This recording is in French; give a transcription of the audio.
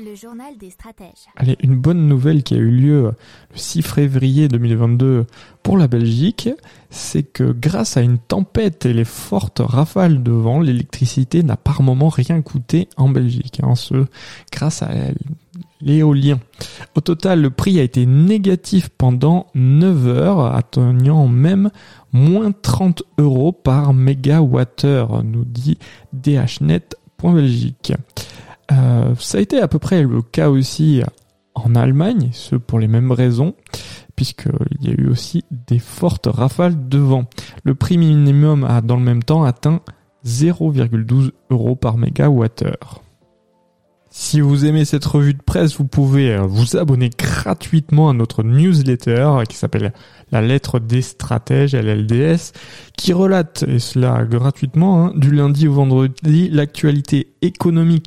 Le journal des stratèges. Allez, une bonne nouvelle qui a eu lieu le 6 février 2022 pour la Belgique, c'est que grâce à une tempête et les fortes rafales de vent, l'électricité n'a par moment rien coûté en Belgique. Hein, ce, grâce à l'éolien. Au total, le prix a été négatif pendant 9 heures, atteignant même moins 30 euros par mégawattheure, nous dit dhnet.belgique. Euh, ça a été à peu près le cas aussi en Allemagne, ce pour les mêmes raisons, puisqu'il y a eu aussi des fortes rafales de vent. Le prix minimum a dans le même temps atteint 0,12 euros par mégawattheure. Si vous aimez cette revue de presse, vous pouvez euh, vous abonner gratuitement à notre newsletter qui s'appelle La lettre des stratèges, LLDS, qui relate, et cela gratuitement, hein, du lundi au vendredi, l'actualité économique,